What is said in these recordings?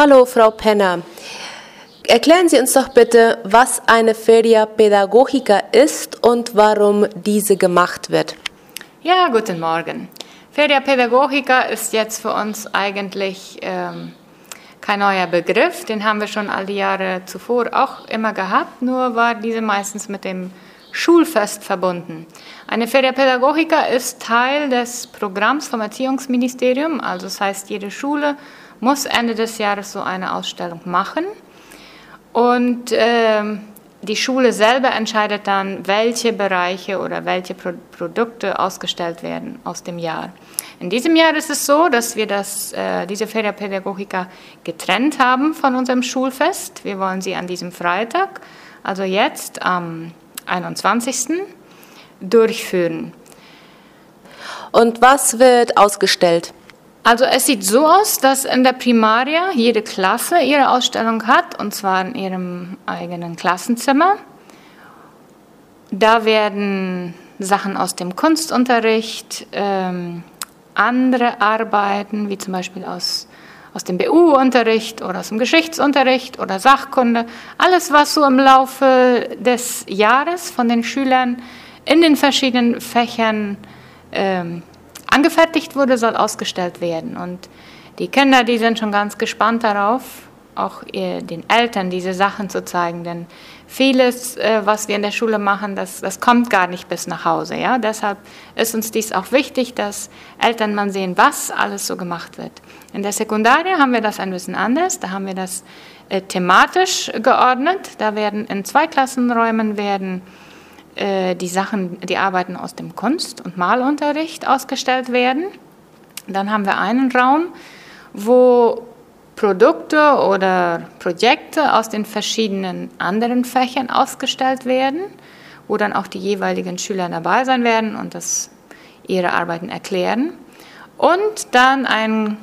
Hallo, Frau Penner. Erklären Sie uns doch bitte, was eine Feria Pedagogica ist und warum diese gemacht wird. Ja, guten Morgen. Feria Pedagogica ist jetzt für uns eigentlich ähm, kein neuer Begriff. Den haben wir schon all die Jahre zuvor auch immer gehabt, nur war diese meistens mit dem Schulfest verbunden. Eine Feria Pedagogica ist Teil des Programms vom Erziehungsministerium, also das heißt, jede Schule muss Ende des Jahres so eine Ausstellung machen. Und äh, die Schule selber entscheidet dann, welche Bereiche oder welche Pro Produkte ausgestellt werden aus dem Jahr. In diesem Jahr ist es so, dass wir das, äh, diese Feria Pedagogica getrennt haben von unserem Schulfest. Wir wollen sie an diesem Freitag, also jetzt am 21. durchführen. Und was wird ausgestellt? Also es sieht so aus, dass in der Primaria jede Klasse ihre Ausstellung hat, und zwar in ihrem eigenen Klassenzimmer. Da werden Sachen aus dem Kunstunterricht, ähm, andere Arbeiten, wie zum Beispiel aus, aus dem BU-Unterricht oder aus dem Geschichtsunterricht oder Sachkunde, alles, was so im Laufe des Jahres von den Schülern in den verschiedenen Fächern ähm, angefertigt wurde, soll ausgestellt werden. Und die Kinder, die sind schon ganz gespannt darauf, auch den Eltern diese Sachen zu zeigen, denn vieles, äh, was wir in der Schule machen, das, das kommt gar nicht bis nach Hause. Ja? Deshalb ist uns dies auch wichtig, dass Eltern mal sehen, was alles so gemacht wird. In der Sekundarie haben wir das ein bisschen anders. Da haben wir das äh, thematisch geordnet. Da werden in zwei Klassenräumen werden äh, die Sachen, die Arbeiten aus dem Kunst- und Malunterricht ausgestellt werden. Dann haben wir einen Raum, wo Produkte oder Projekte aus den verschiedenen anderen Fächern ausgestellt werden, wo dann auch die jeweiligen Schüler dabei sein werden und das, ihre Arbeiten erklären. Und dann ein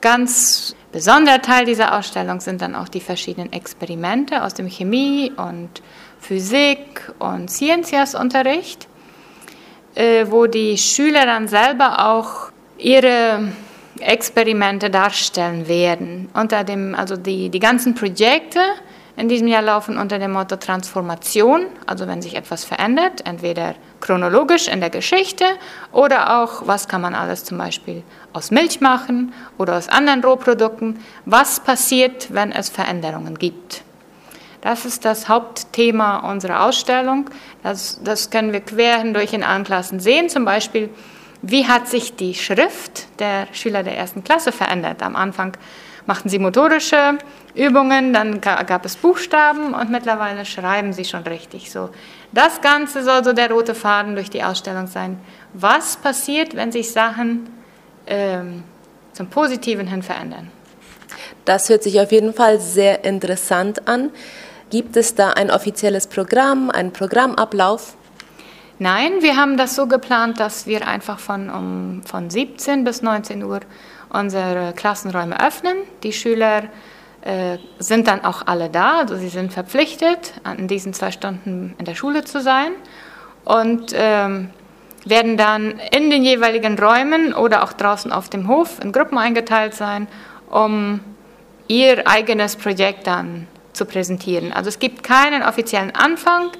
ganz besonderer Teil dieser Ausstellung sind dann auch die verschiedenen Experimente aus dem Chemie- und Physik und Scienzias-Unterricht, äh, wo die Schüler dann selber auch ihre Experimente darstellen werden. Unter dem, also die, die ganzen Projekte in diesem Jahr laufen unter dem Motto Transformation, also wenn sich etwas verändert, entweder chronologisch in der Geschichte oder auch, was kann man alles zum Beispiel aus Milch machen oder aus anderen Rohprodukten, was passiert, wenn es Veränderungen gibt. Das ist das Hauptthema unserer Ausstellung. Das, das können wir quer hindurch in allen Klassen sehen. Zum Beispiel, wie hat sich die Schrift der Schüler der ersten Klasse verändert? Am Anfang machten sie motorische Übungen, dann gab es Buchstaben und mittlerweile schreiben sie schon richtig so. Das Ganze soll so der rote Faden durch die Ausstellung sein. Was passiert, wenn sich Sachen ähm, zum Positiven hin verändern? Das hört sich auf jeden Fall sehr interessant an. Gibt es da ein offizielles Programm, einen Programmablauf? Nein, wir haben das so geplant, dass wir einfach von, um, von 17 bis 19 Uhr unsere Klassenräume öffnen. Die Schüler äh, sind dann auch alle da, also sie sind verpflichtet, an diesen zwei Stunden in der Schule zu sein und ähm, werden dann in den jeweiligen Räumen oder auch draußen auf dem Hof in Gruppen eingeteilt sein, um ihr eigenes Projekt dann zu präsentieren. Also es gibt keinen offiziellen Anfang.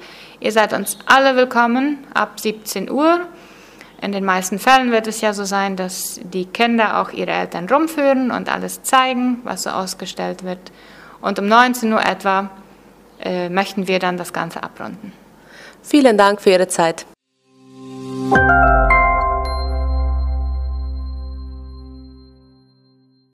Ihr seid uns alle willkommen ab 17 Uhr. In den meisten Fällen wird es ja so sein, dass die Kinder auch ihre Eltern rumführen und alles zeigen, was so ausgestellt wird. Und um 19 Uhr etwa äh, möchten wir dann das Ganze abrunden. Vielen Dank für Ihre Zeit.